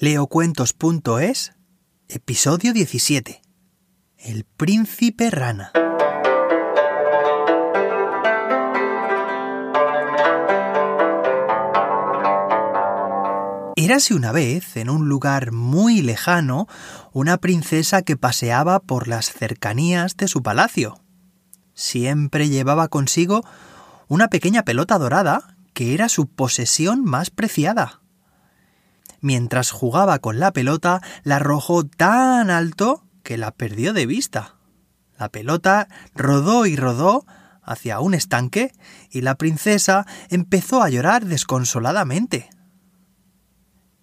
Leocuentos.es, episodio 17. El príncipe rana. Érase una vez, en un lugar muy lejano, una princesa que paseaba por las cercanías de su palacio. Siempre llevaba consigo una pequeña pelota dorada que era su posesión más preciada. Mientras jugaba con la pelota, la arrojó tan alto que la perdió de vista. La pelota rodó y rodó hacia un estanque y la princesa empezó a llorar desconsoladamente.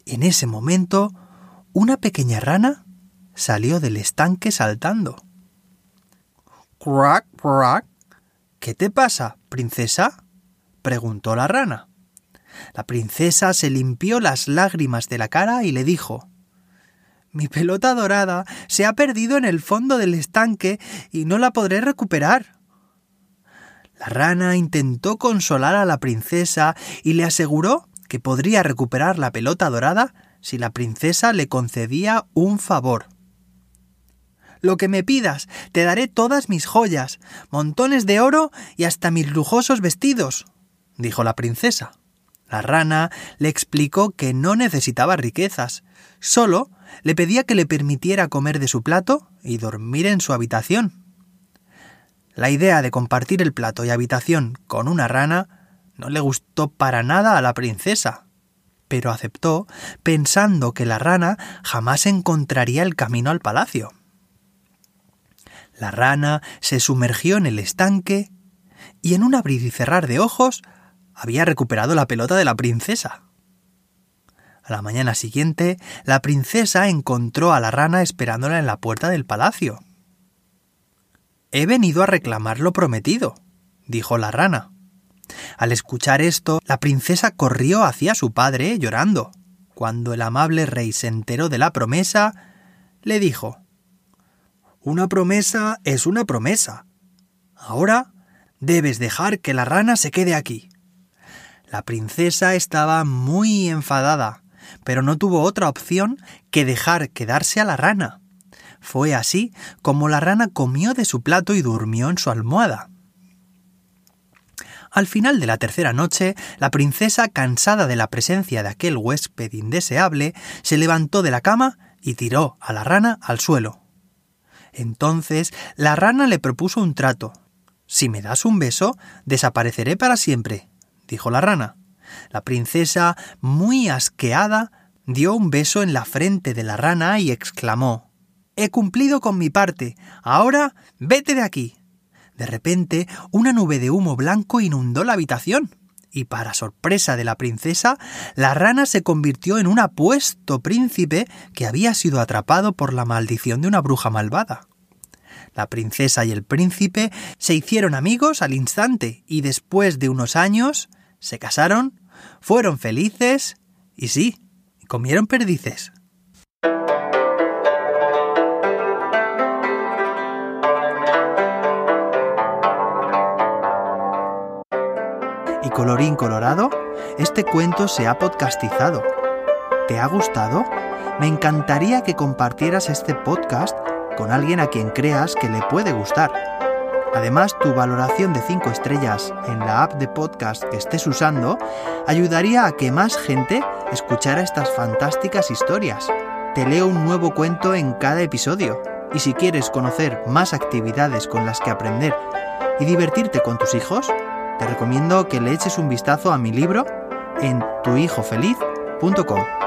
En ese momento, una pequeña rana salió del estanque saltando. ¡Crack, crack! ¿Qué te pasa, princesa? preguntó la rana. La princesa se limpió las lágrimas de la cara y le dijo Mi pelota dorada se ha perdido en el fondo del estanque y no la podré recuperar. La rana intentó consolar a la princesa y le aseguró que podría recuperar la pelota dorada si la princesa le concedía un favor. Lo que me pidas, te daré todas mis joyas, montones de oro y hasta mis lujosos vestidos, dijo la princesa. La rana le explicó que no necesitaba riquezas, solo le pedía que le permitiera comer de su plato y dormir en su habitación. La idea de compartir el plato y habitación con una rana no le gustó para nada a la princesa, pero aceptó pensando que la rana jamás encontraría el camino al palacio. La rana se sumergió en el estanque y en un abrir y cerrar de ojos había recuperado la pelota de la princesa. A la mañana siguiente, la princesa encontró a la rana esperándola en la puerta del palacio. He venido a reclamar lo prometido, dijo la rana. Al escuchar esto, la princesa corrió hacia su padre llorando. Cuando el amable rey se enteró de la promesa, le dijo Una promesa es una promesa. Ahora debes dejar que la rana se quede aquí. La princesa estaba muy enfadada, pero no tuvo otra opción que dejar quedarse a la rana. Fue así como la rana comió de su plato y durmió en su almohada. Al final de la tercera noche, la princesa, cansada de la presencia de aquel huésped indeseable, se levantó de la cama y tiró a la rana al suelo. Entonces la rana le propuso un trato. Si me das un beso, desapareceré para siempre dijo la rana. La princesa, muy asqueada, dio un beso en la frente de la rana y exclamó He cumplido con mi parte. Ahora vete de aquí. De repente, una nube de humo blanco inundó la habitación. Y para sorpresa de la princesa, la rana se convirtió en un apuesto príncipe que había sido atrapado por la maldición de una bruja malvada. La princesa y el príncipe se hicieron amigos al instante y después de unos años se casaron, fueron felices y sí, comieron perdices. Y colorín colorado, este cuento se ha podcastizado. ¿Te ha gustado? Me encantaría que compartieras este podcast con alguien a quien creas que le puede gustar. Además, tu valoración de 5 estrellas en la app de podcast que estés usando ayudaría a que más gente escuchara estas fantásticas historias. Te leo un nuevo cuento en cada episodio. Y si quieres conocer más actividades con las que aprender y divertirte con tus hijos, te recomiendo que le eches un vistazo a mi libro en tuhijofeliz.com.